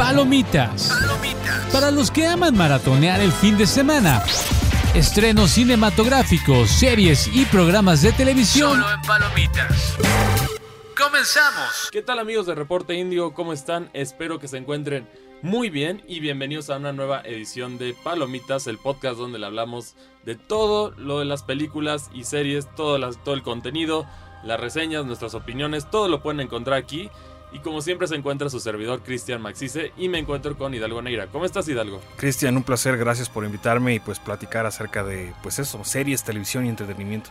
Palomitas. Para los que aman maratonear el fin de semana. Estrenos cinematográficos, series y programas de televisión. Solo en Palomitas. Comenzamos. ¿Qué tal amigos de Reporte Indio? ¿Cómo están? Espero que se encuentren muy bien y bienvenidos a una nueva edición de Palomitas, el podcast donde le hablamos de todo lo de las películas y series, todo, las- todo el contenido, las reseñas, nuestras opiniones, todo lo pueden encontrar aquí. Y como siempre se encuentra su servidor Cristian Maxice y me encuentro con Hidalgo Neira. ¿Cómo estás Hidalgo? Cristian, un placer, gracias por invitarme y pues platicar acerca de pues eso, series, televisión y entretenimiento.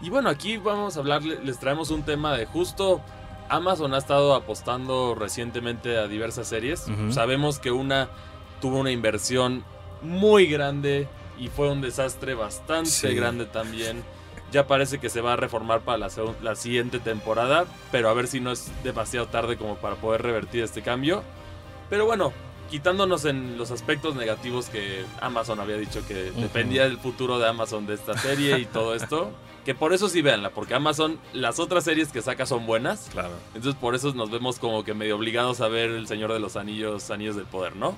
Y bueno, aquí vamos a hablar, les traemos un tema de justo Amazon ha estado apostando recientemente a diversas series. Sabemos que una tuvo una inversión muy grande y fue un desastre bastante Sí. grande también. Ya parece que se va a reformar para la, siguiente temporada, pero a ver si no es demasiado tarde como para poder revertir este cambio. Pero bueno, quitándonos en los aspectos negativos que Amazon había dicho que dependía del futuro de Amazon de esta serie y todo esto, que por eso sí véanla, porque Amazon, las otras series que saca son buenas, Claro. entonces por eso nos vemos como que medio obligados a ver El Señor de los Anillos, Anillos del Poder, ¿no?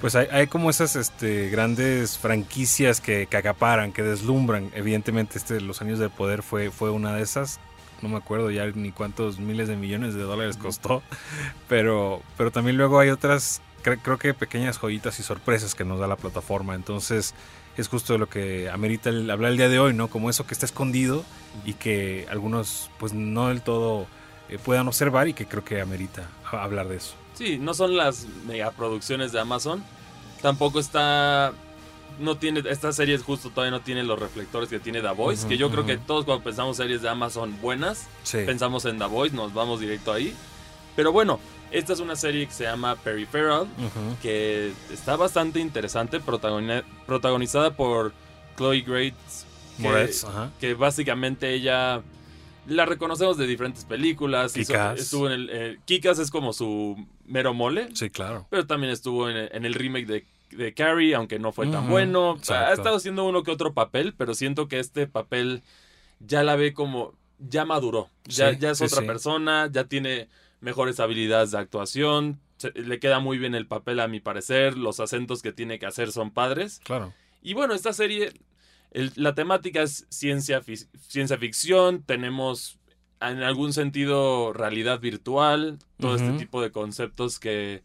Pues hay, hay como esas este, grandes franquicias que, que acaparan, que deslumbran. Evidentemente este Los Años del Poder fue, fue una de esas. No me acuerdo ya ni cuántos miles de millones de dólares costó. Pero, pero también luego hay otras, cre- creo que pequeñas joyitas y sorpresas que nos da la plataforma. Entonces es justo lo que amerita el, hablar el día de hoy, ¿no? Como eso que está escondido y que algunos pues no del todo eh, puedan observar y que creo que amerita hablar de eso. Sí, no son las megaproducciones de Amazon, tampoco está... No tiene, esta serie justo todavía no tiene los reflectores que tiene The Voice, que yo creo que todos cuando pensamos series de Amazon buenas, Sí. pensamos en The Voice, nos vamos directo ahí. Pero bueno, esta es una serie que se llama Peripheral, que está bastante interesante, protagoni- protagonizada por Chloe Grace Moretz, que básicamente ella la reconocemos de diferentes películas. Kick-Ass. estuvo en el eh, Kick-Ass es como su mero mole, Sí, claro. pero también estuvo en, en el remake de, de Carrie, aunque no fue tan bueno. O sea, ha estado haciendo uno que otro papel, pero siento que este papel ya la ve como ya maduró, ya, Sí, ya es sí, otra sí. persona, ya tiene mejores habilidades de actuación. se- le queda muy bien el papel a mi parecer, los acentos que tiene que hacer son padres. Claro. Y bueno, esta serie, el- la temática es ciencia, ciencia ficción, tenemos en algún sentido realidad virtual, todo este tipo de conceptos que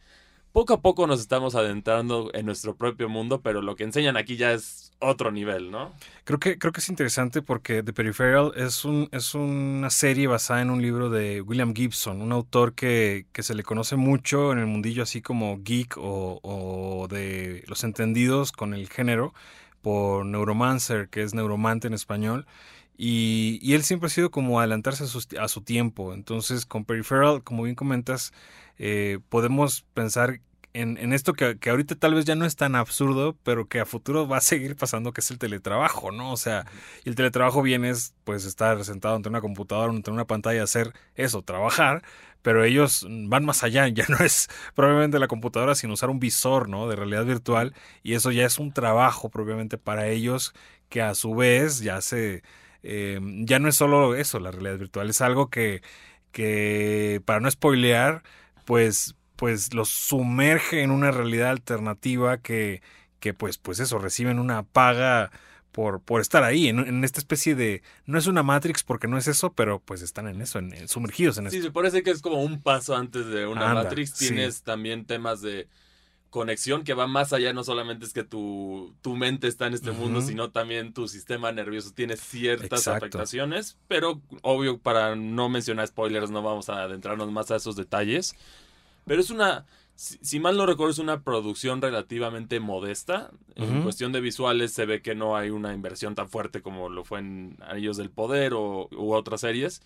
poco a poco nos estamos adentrando en nuestro propio mundo, pero lo que enseñan aquí ya es otro nivel, ¿no? Creo que, creo que es interesante porque The Peripheral es, un, es una serie basada en un libro de William Gibson, un autor que, que se le conoce mucho en el mundillo así como geek o, o de los entendidos con el género por Neuromancer, que es neuromante en español. Y, y él siempre ha sido como adelantarse a, sus- a su tiempo. Entonces, con Peripheral, como bien comentas, eh, podemos pensar en, en esto que, que ahorita tal vez ya no es tan absurdo, pero que a futuro va a seguir pasando, que es el teletrabajo, ¿no? O sea, y el teletrabajo viene es pues estar sentado ante una computadora, ante una pantalla, hacer eso, trabajar, pero ellos van más allá, ya no es probablemente la computadora, sino usar un visor, ¿no? De realidad virtual, y eso ya es un trabajo propiamente para ellos, que a su vez ya se... eh, ya no es solo eso, la realidad virtual, es algo que, que para no spoilear, pues, pues los sumerge en una realidad alternativa que, que pues, pues eso, reciben una paga por, por estar ahí, en, en esta especie de, no es una Matrix porque no es eso, pero pues están en eso, en, en- sumergidos en Sí, eso. se parece que es como un paso antes de una Anda, Matrix. sí. Tienes también temas de conexión que va más allá, no solamente es que tu, tu mente está en este mundo, sino también tu sistema nervioso tiene ciertas Exacto. afectaciones, pero obvio para no mencionar spoilers no vamos a adentrarnos más a esos detalles. Pero es una, si, si mal no recuerdo, es una producción relativamente modesta. En cuestión de visuales se ve que no hay una inversión tan fuerte como lo fue en Anillos del Poder o, u otras series.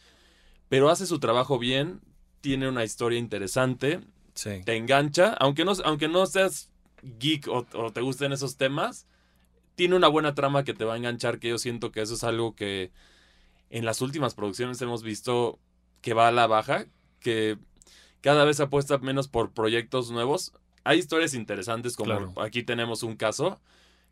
Pero hace su trabajo bien, tiene una historia interesante, Sí. te engancha, aunque no, aunque no seas geek o, o te gusten esos temas, tiene una buena trama que te va a enganchar, que yo siento que eso es algo que en las últimas producciones hemos visto que va a la baja, que cada vez apuesta menos por proyectos nuevos. Hay historias interesantes como Claro. aquí tenemos un caso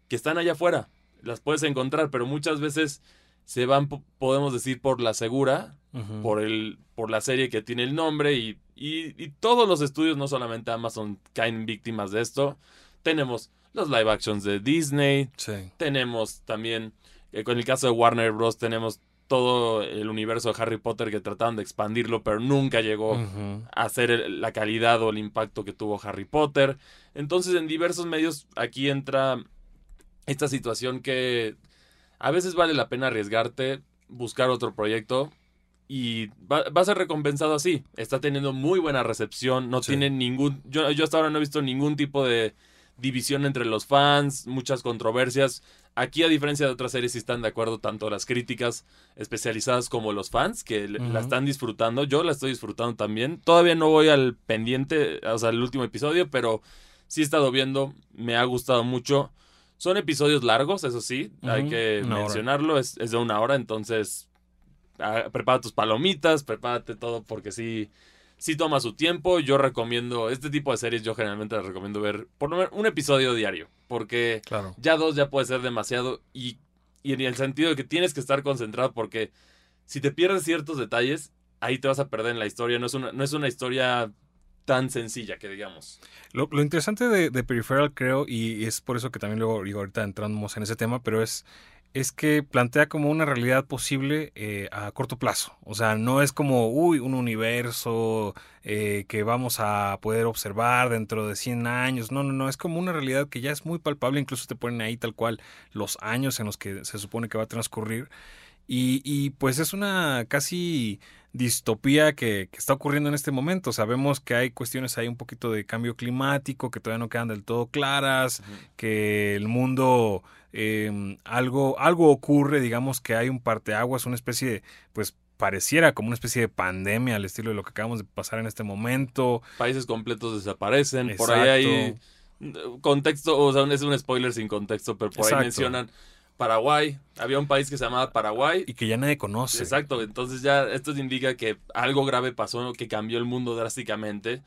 que están allá afuera, las puedes encontrar, pero muchas veces se van, po- podemos decir, por la segura, por el por la serie que tiene el nombre y Y, y todos los estudios, no solamente Amazon, caen víctimas de esto. Tenemos los live actions de Disney, Sí. tenemos también, eh, con el caso de Warner Bros., tenemos todo el universo de Harry Potter que trataron de expandirlo, pero nunca llegó a el- la calidad o el impacto que tuvo Harry Potter. Entonces, en diversos medios aquí entra esta situación que a veces vale la pena arriesgarte, buscar otro proyecto y va, va a ser recompensado así. Está teniendo muy buena recepción, no Sí. tiene ningún... Yo, yo hasta ahora no he visto ningún tipo de división entre los fans, muchas controversias. Aquí, a diferencia de otras series, sí están de acuerdo tanto las críticas especializadas como los fans, que la están disfrutando. Yo la estoy disfrutando también. Todavía no voy al pendiente, o sea, el último episodio, pero sí he estado viendo, me ha gustado mucho. Son episodios largos, eso sí, hay que una mencionarlo, es, es de una hora, entonces ah, prepara tus palomitas, prepárate todo porque sí, sí toma su tiempo. Yo recomiendo, este tipo de series yo generalmente las recomiendo ver por lo menos un episodio diario, porque Claro. ya dos ya puede ser demasiado y, y en el sentido de que tienes que estar concentrado porque si te pierdes ciertos detalles, ahí te vas a perder en la historia, no es una, no es una historia tan sencilla que digamos. Lo, lo interesante de, de Peripheral, creo, y es por eso que también luego, digo, ahorita entramos en ese tema, pero es, es que plantea como una realidad posible eh, a corto plazo. O sea, no es como, uy, un universo eh, que vamos a poder observar dentro de 100 años. No, no, no, es como una realidad que ya es muy palpable, incluso te ponen ahí tal cual los años en los que se supone que va a transcurrir. Y, y pues es una casi distopía que, que está ocurriendo en este momento. Sabemos que hay cuestiones ahí un poquito de cambio climático que todavía no quedan del todo claras, que el mundo eh, algo, algo ocurre, digamos que hay un parteaguas, una especie de, pues pareciera como una especie de pandemia al estilo de lo que acabamos de pasar en este momento. Países completos desaparecen, por ahí hay contexto, o sea, es un spoiler sin contexto, pero por Exacto. ahí mencionan Paraguay, había un país que se llamaba Paraguay. Y que ya nadie conoce. Exacto, entonces ya esto indica que algo grave pasó, que cambió el mundo drásticamente.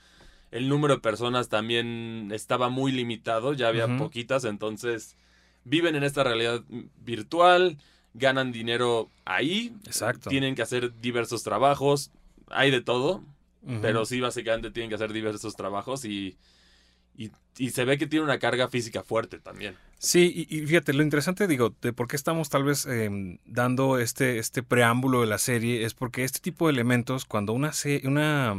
El número de personas también estaba muy limitado, ya había poquitas, entonces viven en esta realidad virtual, ganan dinero ahí, Exacto. tienen que hacer diversos trabajos, hay de todo, pero sí básicamente tienen que hacer diversos trabajos y, y, y se ve que tiene una carga física fuerte también. Sí, y, fíjate, lo interesante, digo, de por qué estamos tal vez eh, dando este, este preámbulo de la serie es porque este tipo de elementos, cuando una, una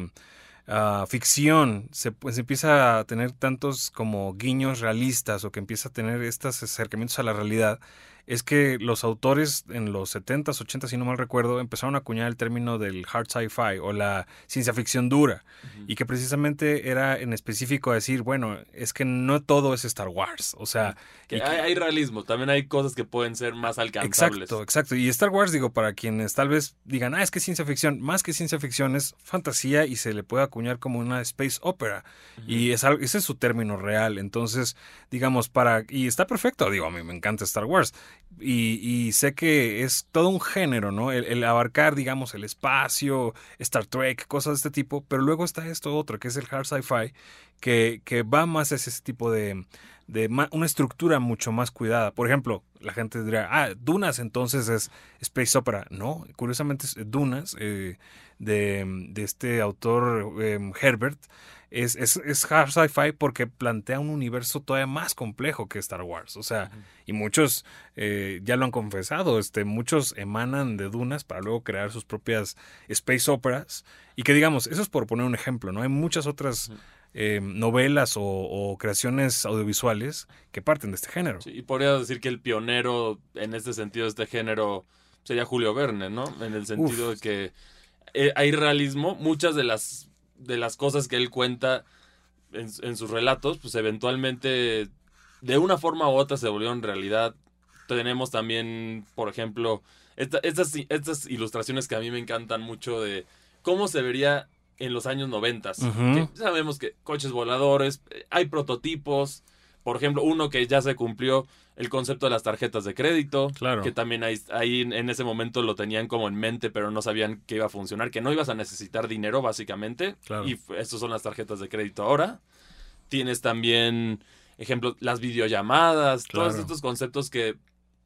ah, ficción se pues, empieza a tener tantos como guiños realistas o que empieza a tener estos acercamientos a la realidad, es que los autores en los 70s, 80s, si no mal recuerdo, empezaron a acuñar el término del hard sci-fi o la ciencia ficción dura y que precisamente era en específico decir, bueno, es que no todo es Star Wars, o sea, Que hay, hay realismo, también hay cosas que pueden ser más alcanzables. Exacto, exacto. Y Star Wars, digo, para quienes tal vez digan, ah, es que es ciencia ficción, más que ciencia ficción es fantasía y se le puede acuñar como una space opera. Y es algo, ese es su término real. Entonces, digamos, para. Y está perfecto, digo, a mí me encanta Star Wars. Y, y sé que es todo un género, ¿no? El, el abarcar, digamos, el espacio, Star Trek, cosas de este tipo. Pero luego está esto otro, que es el hard sci-fi, que, que va más hacia ese tipo de, de una estructura mucho más cuidada. Por ejemplo, la gente dirá, ah, Dunas entonces es Space Opera. No, curiosamente es Dunas, eh, de, de este autor eh, Herbert, es, es, es hard sci-fi porque plantea un universo todavía más complejo que Star Wars. O sea, y muchos eh, ya lo han confesado, este, muchos emanan de Dunas para luego crear sus propias space operas. Y que digamos, eso es por poner un ejemplo, ¿no? Hay muchas otras eh, novelas o, o creaciones audiovisuales que parten de este género. Sí, y podría decir que el pionero en este sentido de este género sería Julio Verne, ¿no? En el sentido Uf. de que eh, hay realismo, muchas de las, de las cosas que él cuenta en, en sus relatos, pues eventualmente de una forma u otra se volvieron realidad. Tenemos también, por ejemplo, esta- estas, estas ilustraciones que a mí me encantan mucho de cómo se vería en los años noventas. Ujú. Que sabemos que coches voladores, eh, hay prototipos, por ejemplo, uno que ya se cumplió, el concepto de las tarjetas de crédito, Claro. que también ahí, ahí en- ese momento lo tenían como en mente, pero no sabían que iba a funcionar, que no ibas a necesitar dinero básicamente, Claro. y estos son las tarjetas de crédito ahora. Tienes también, ejemplo, las videollamadas, todos estos conceptos que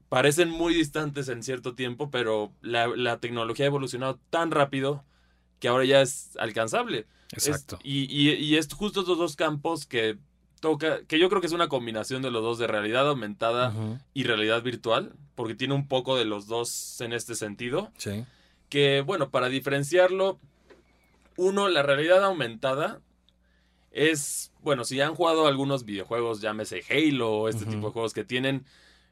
parecen muy distantes en cierto tiempo, pero la, la tecnología ha evolucionado tan rápido que ahora ya es alcanzable. Exacto. y, y, y es justo estos dos campos que toca, que yo creo que es una combinación de los dos, de realidad aumentada y realidad virtual, porque tiene un poco de los dos en este sentido. Sí. Que bueno, para diferenciarlo, uno, la realidad aumentada es, bueno, si han jugado algunos videojuegos, llámese Halo o este tipo de juegos que tienen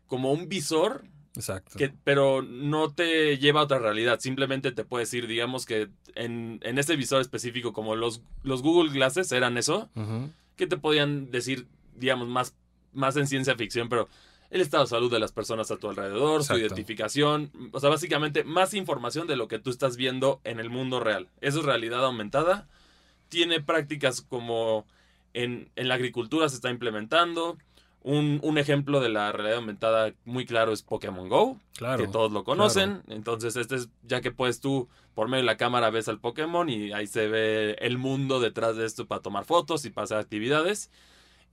como un visor, Exacto. que, pero no te lleva a otra realidad, simplemente te puedes ir, digamos que en, en este visor específico, como los, los Google Glasses eran eso, Ujú. Que te podían decir, digamos, más, más en ciencia ficción, pero el estado de salud de las personas a tu alrededor, su identificación, o sea, básicamente más información de lo que tú estás viendo en el mundo real. Eso es realidad aumentada. Tiene prácticas como en, en la agricultura se está implementando. Un, un ejemplo de la realidad aumentada muy claro es Pokémon Go, Claro. que todos lo conocen. Entonces, este es, ya que puedes tú, por medio de la cámara, ves al Pokémon y ahí se ve el mundo detrás de esto para tomar fotos y para hacer actividades.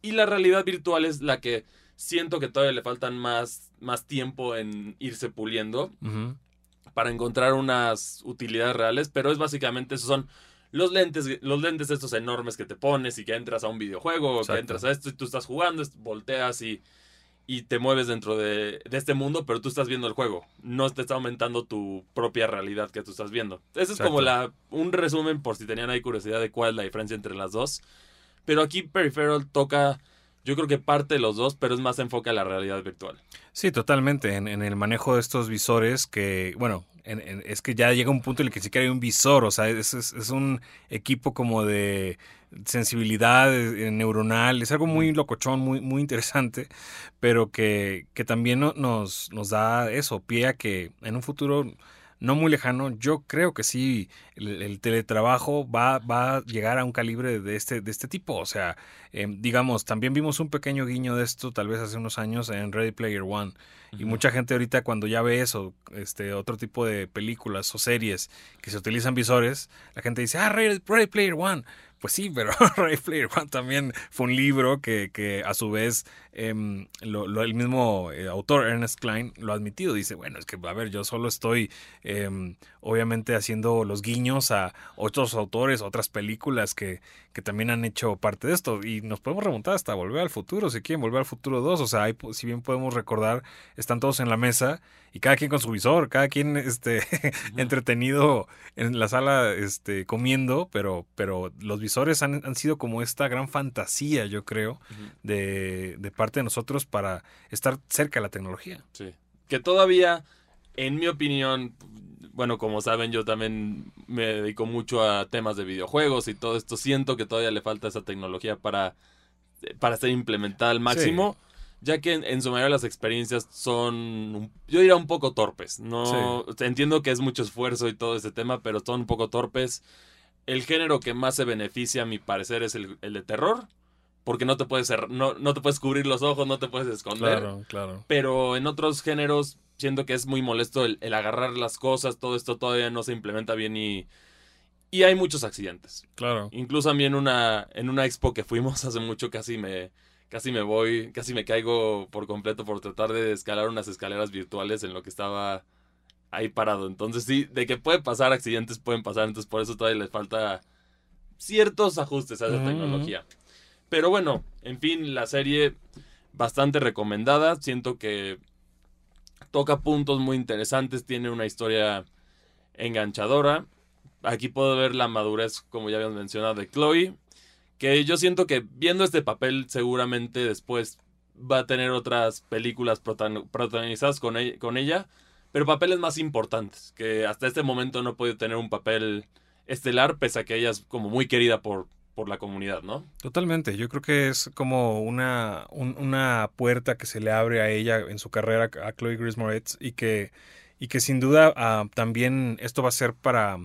Y la realidad virtual es la que siento que todavía le faltan más, más tiempo en irse puliendo para encontrar unas utilidades reales, pero es básicamente esos son los lentes, los lentes estos enormes que te pones y que entras a un videojuego, o que Exacto. entras a esto y tú estás jugando, volteas y, y te mueves dentro de, de este mundo, pero tú estás viendo el juego, no te está aumentando tu propia realidad que tú estás viendo. Ese es como la, un resumen por si tenían ahí curiosidad de cuál es la diferencia entre las dos. Pero aquí Peripheral toca, yo creo que parte de los dos, pero es más enfoque a la realidad virtual. Sí, totalmente. En, en el manejo de estos visores que, bueno, en- en- es que ya llega un punto en el que siquiera hay un visor, o sea, es, es- es un equipo como de sensibilidad eh, neuronal, es algo muy locochón, muy, muy interesante, pero que, que también no- nos, nos da eso, pie a que en un futuro no muy lejano, yo creo que sí, el, el teletrabajo va, va a llegar a un calibre de este, de este tipo. O sea, eh, digamos, también vimos un pequeño guiño de esto tal vez hace unos años en Ready Player One. Y mucha gente ahorita cuando ya ve eso, este, otro tipo de películas o series que se utilizan visores, la gente dice, ah, Ready, Ready Player One. Pues sí, pero Ready Player One también fue un libro que, que a su vez em, lo, lo- el mismo eh, autor, Ernest Klein, lo ha admitido. Dice, bueno, es que, a ver, yo solo estoy em, obviamente haciendo los guiños a otros autores, otras películas que, que también han hecho parte de esto. Y nos podemos remontar hasta Volver al Futuro, si quieren, Volver al Futuro 2. O sea, hay, si bien podemos recordar, están todos en la mesa y cada quien con su visor, cada quien este, entretenido en la sala este, comiendo, pero, pero los visores han, han sido como esta gran fantasía, yo creo, de, de parte de nosotros para estar cerca de la tecnología. Sí. Que todavía, en mi opinión, bueno, como saben, yo también me dedico mucho a temas de videojuegos y todo esto. Siento que todavía le falta esa tecnología para, para ser implementada al máximo. Ya que en, en su mayoría las experiencias son, yo diría un poco torpes. No entiendo que es mucho esfuerzo y todo ese tema, pero son un poco torpes. El género que más se beneficia, a mi parecer, es el, el de terror. Porque no te puedes no, no te puedes cubrir los ojos, no te puedes esconder claro. pero en otros géneros siento que es muy molesto el, el agarrar las cosas, todo esto todavía no se implementa bien y, y hay muchos accidentes. Claro. Incluso a mí en una, en una expo que fuimos hace mucho casi me, casi me voy, casi me caigo por completo por tratar de escalar unas escaleras virtuales en lo que estaba ahí parado. Entonces sí, de que puede pasar accidentes, pueden pasar, entonces por eso todavía les falta ciertos ajustes a esa tecnología. Pero bueno, en fin, la serie bastante recomendada. Siento que toca puntos muy interesantes, tiene una historia enganchadora. Aquí puedo ver la madurez, como ya habíamos mencionado, de Chloe. Que yo siento que viendo este papel, seguramente después va a tener otras películas protagonizadas con ella, con ella, pero papeles más importantes. Que hasta este momento no ha podido tener un papel estelar, pese a que ella es como muy querida por, por la comunidad, ¿no? Totalmente, yo creo que es como una, un- una puerta que se le abre a ella en su carrera, a Chloe Grace Moretz, y que, y que sin duda ah, también esto va a ser para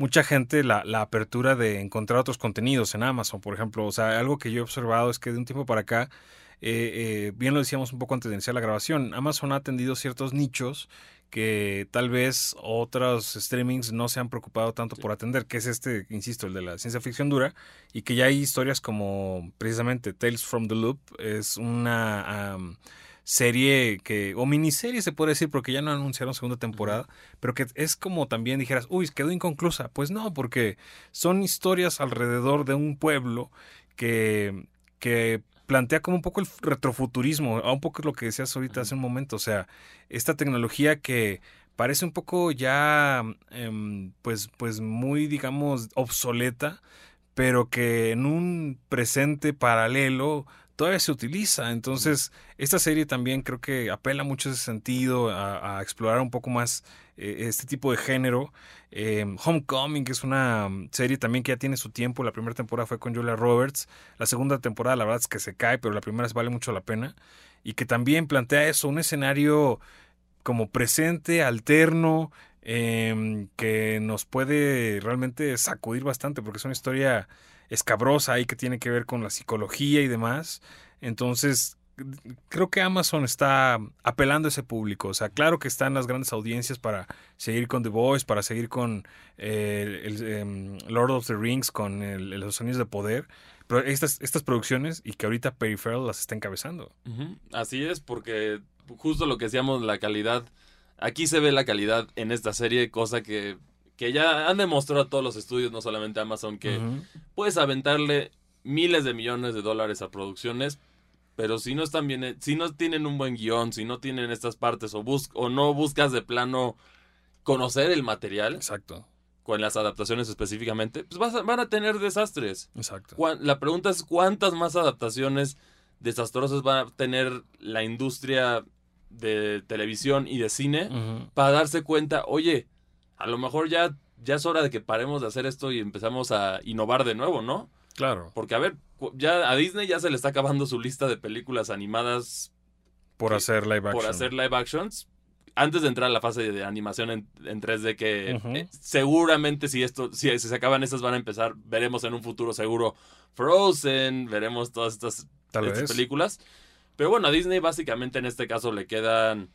mucha gente la, la apertura de encontrar otros contenidos en Amazon, por ejemplo. O sea, algo que yo he observado es que de un tiempo para acá, eh, eh, bien lo decíamos un poco antes de iniciar la grabación, Amazon ha atendido ciertos nichos que tal vez otros streamings no se han preocupado tanto Sí. por atender, que es este, insisto, el de la ciencia ficción dura, y que ya hay historias como precisamente Tales from the Loop, es una serie que, o miniserie se puede decir, porque ya no anunciaron segunda temporada, pero que es como también dijeras, uy, quedó inconclusa. Pues no, porque son historias alrededor de un pueblo que, que plantea como un poco el retrofuturismo, un poco lo que decías ahorita hace un momento, o sea, esta tecnología que parece un poco ya, em, pues, pues muy, digamos, obsoleta, pero que en un presente paralelo todavía se utiliza. Entonces, esta serie también creo que apela mucho ese sentido, a, explorar un poco más eh, este tipo de género. Em, Homecoming, que es una serie también que ya tiene su tiempo. La primera temporada fue con Julia Roberts. La segunda temporada, la verdad es que se cae, pero la primera vale mucho la pena. Y que también plantea eso, un escenario como presente, alterno, em, que nos puede realmente sacudir bastante, porque es una historia escabrosa ahí que tiene que ver con la psicología y demás. Entonces, creo que Amazon está apelando a ese público. O sea, claro que están las grandes audiencias para seguir con The Voice, para seguir con eh, el, em, Lord of the Rings, con los sonidos de poder. Pero estas, estas producciones y que ahorita Peripheral las está encabezando. Así es, porque justo lo que decíamos, la calidad. Aquí se ve la calidad en esta serie, cosa que, que ya han demostrado a todos los estudios, no solamente Amazon, que puedes aventarle miles de millones de dólares a producciones, pero si no están bien, si no tienen un buen guion, si no tienen estas partes o, bus o no buscas de plano conocer el material. Exacto. Con las adaptaciones específicamente, pues vas van a tener desastres. Exacto. La pregunta es cuántas más adaptaciones desastrosas va a tener la industria de televisión y de cine para darse cuenta, oye, a lo mejor ya, ya es hora de que paremos de hacer esto y empezamos a innovar de nuevo, ¿no? Claro. Porque, a ver, ya a Disney ya se le está acabando su lista de películas animadas. Por hacer live action. Por hacer live actions. Antes de entrar a la fase de animación en, 3D, que eh, seguramente si esto, si, se acaban estas van a empezar, veremos en un futuro seguro Frozen, veremos todas estas, películas. Pero bueno, a Disney básicamente en este caso le quedan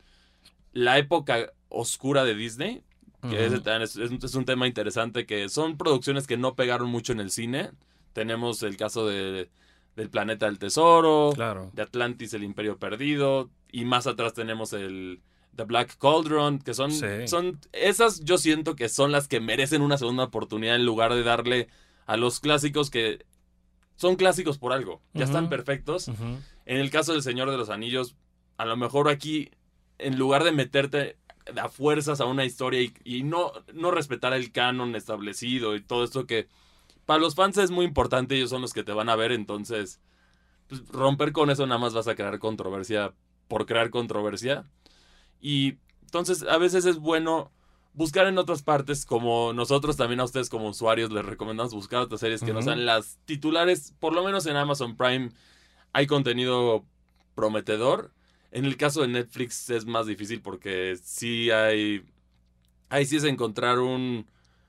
la época oscura de Disney, que es, es, un tema interesante, que son producciones que no pegaron mucho en el cine. Tenemos el caso de, del Planeta del Tesoro, de Atlantis, el Imperio Perdido, y más atrás tenemos el The Black Cauldron, que son, son esas yo siento que son las que merecen una segunda oportunidad en lugar de darle a los clásicos que son clásicos por algo, ya están perfectos. En el caso del Señor de los Anillos, a lo mejor aquí, en lugar de meterte a fuerzas a una historia y, no, no respetar el canon establecido y todo esto que para los fans es muy importante, ellos son los que te van a ver, entonces pues, romper con eso nada más vas a crear controversia por crear controversia. Y entonces a veces es bueno buscar en otras partes, como nosotros también a ustedes como usuarios les recomendamos buscar otras series que no sean las titulares, por lo menos en Amazon Prime hay contenido prometedor. En el caso de Netflix es más difícil porque sí hay, ahí sí es encontrar un,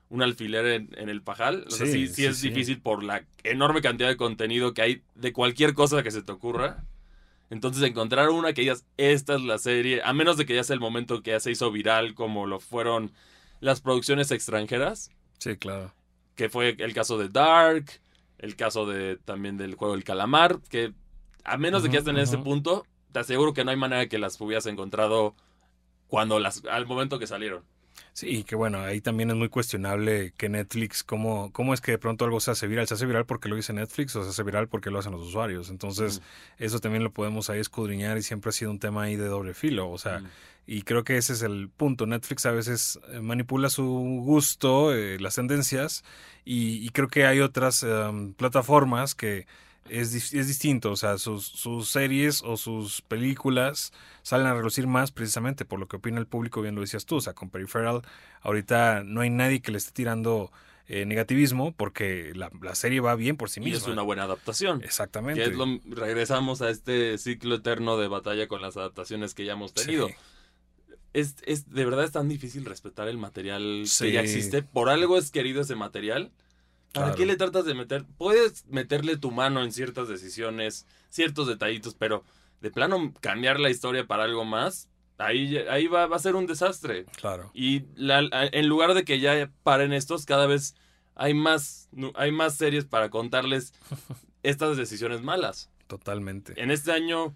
un alfiler en, el pajal. sí, sí, es difícil por la enorme cantidad de contenido que hay de cualquier cosa que se te ocurra. Entonces encontrar una que digas, esta es la serie, a menos de que ya sea el momento que ya se hizo viral como lo fueron las producciones extranjeras. Sí, claro. Que fue el caso de Dark, el caso de también del juego del calamar, que a menos de que ya estén en ese punto, te aseguro que no hay manera de que las hubieras encontrado cuando las, al momento que salieron. Sí, que bueno, ahí también es muy cuestionable que Netflix, ¿cómo, cómo es que de pronto algo se hace viral? ¿Se hace viral porque lo dice Netflix o se hace viral porque lo hacen los usuarios? Entonces, eso también lo podemos ahí escudriñar y siempre ha sido un tema ahí de doble filo. O sea, y creo que ese es el punto. Netflix a veces eh, manipula su gusto, eh, las tendencias, y, creo que hay otras em, plataformas que es, es distinto, o sea, sus, sus, series o sus películas salen a relucir más precisamente por lo que opina el público, bien lo decías tú, o sea, con Peripheral ahorita no hay nadie que le esté tirando eh, negativismo porque la, serie va bien por sí misma. Y es una buena adaptación. Exactamente. regresamos a este ciclo eterno de batalla con las adaptaciones que ya hemos tenido. Es, es, de verdad es tan difícil respetar el material que ya existe. Por algo es querido ese material ¿Para qué le tratas de meter? Puedes meterle tu mano en ciertas decisiones, ciertos detallitos, pero de plano cambiar la historia para algo más, ahí, ahí va, a ser un desastre. Claro. Y en lugar de que ya paren estos, cada vez hay más, hay más series para contarles estas decisiones malas. Totalmente. En este año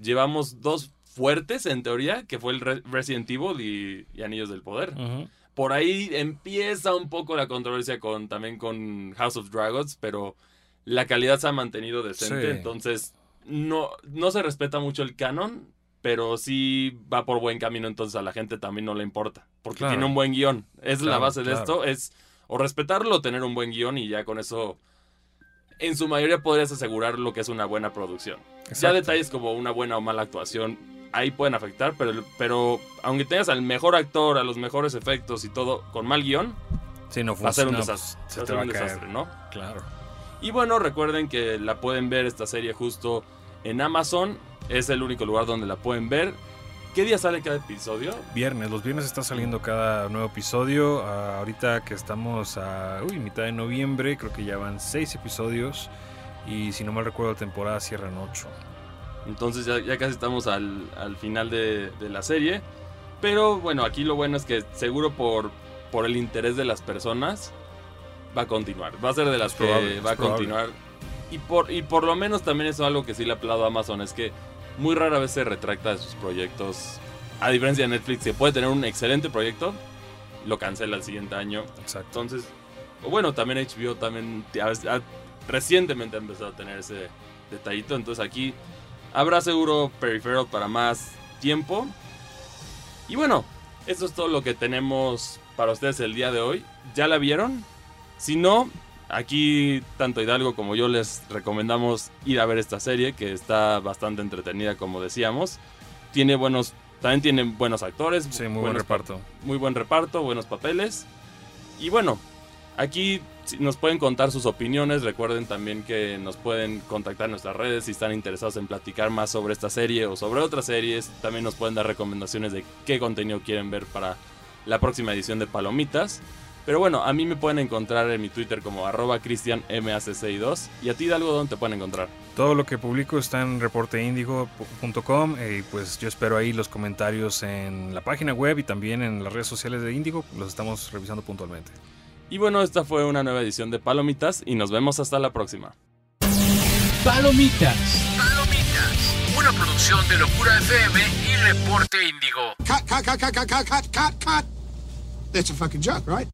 llevamos dos fuertes en teoría, que fue el Re- Resident Evil y, y Anillos del Poder. Ujú. Por ahí empieza un poco la controversia con también con House of Dragons, pero la calidad se ha mantenido decente, Sí. entonces no, no se respeta mucho el canon, pero sí va por buen camino, entonces a la gente también no le importa, porque Claro. tiene un buen guion. Es la Claro, base de esto, es o respetarlo o tener un buen guion y ya con eso, en su mayoría podrías asegurar lo que es una buena producción. Ya Exacto. detalles como una buena o mala actuación ahí pueden afectar, pero, pero aunque tengas al mejor actor, a los mejores efectos y todo, con mal guion, Sí, no va a ser un desastre. pues, va a se ser va un desastre, ¿no? Claro. Y bueno, recuerden que la pueden ver esta serie justo en Amazon. Es el único lugar donde la pueden ver. ¿Qué día sale cada episodio? Viernes, los viernes está saliendo cada nuevo episodio. Ah, ahorita que estamos a uy, mitad de noviembre, creo que ya van seis episodios. Y si no mal recuerdo, la temporada cierran ocho. Entonces ya, ya casi estamos al, al final de, de la serie. Pero bueno, aquí lo bueno es que seguro por, por el interés de las personas va a continuar. Va a ser de las Es que probable, va a continuar. Y por, y por lo menos también eso es algo que sí le aplaudo a Amazon. Es que muy rara vez se retracta de sus proyectos. A diferencia de Netflix, que puede tener un excelente proyecto, lo cancela el siguiente año. Exacto. Entonces, o bueno, también HBO también ha- ha- recientemente ha empezado a tener ese detallito. Entonces aquí habrá seguro Peripheral para más tiempo. Y bueno, eso es todo lo que tenemos para ustedes el día de hoy. ¿Ya la vieron? Si no, aquí tanto Hidalgo como yo les recomendamos ir a ver esta serie que está bastante entretenida como decíamos. Tiene buenos, también tiene buenos actores. Sí, muy buen reparto. muy buen reparto, buenos papeles. Y bueno, aquí nos pueden contar sus opiniones. Recuerden también que nos pueden contactar en nuestras redes si están interesados en platicar más sobre esta serie o sobre otras series. También nos pueden dar recomendaciones de qué contenido quieren ver para la próxima edición de Palomitas. Pero bueno, a mí me pueden encontrar en mi Twitter como arroba cristianmacci2. Y a ti, Dalgo, ¿dónde te pueden encontrar? Todo lo que publico está en reporteindigo.com eh, y pues yo espero ahí los comentarios en la página web y también en las redes sociales de Indigo. Los estamos revisando puntualmente. Y bueno, esta fue una nueva edición de Palomitas y nos vemos hasta la próxima. Palomitas. Palomitas. Una producción de Locura FM y Reporte Índigo. Cut, cut, cut, cut, cut, cut, cut, cut. That's a fucking joke, right?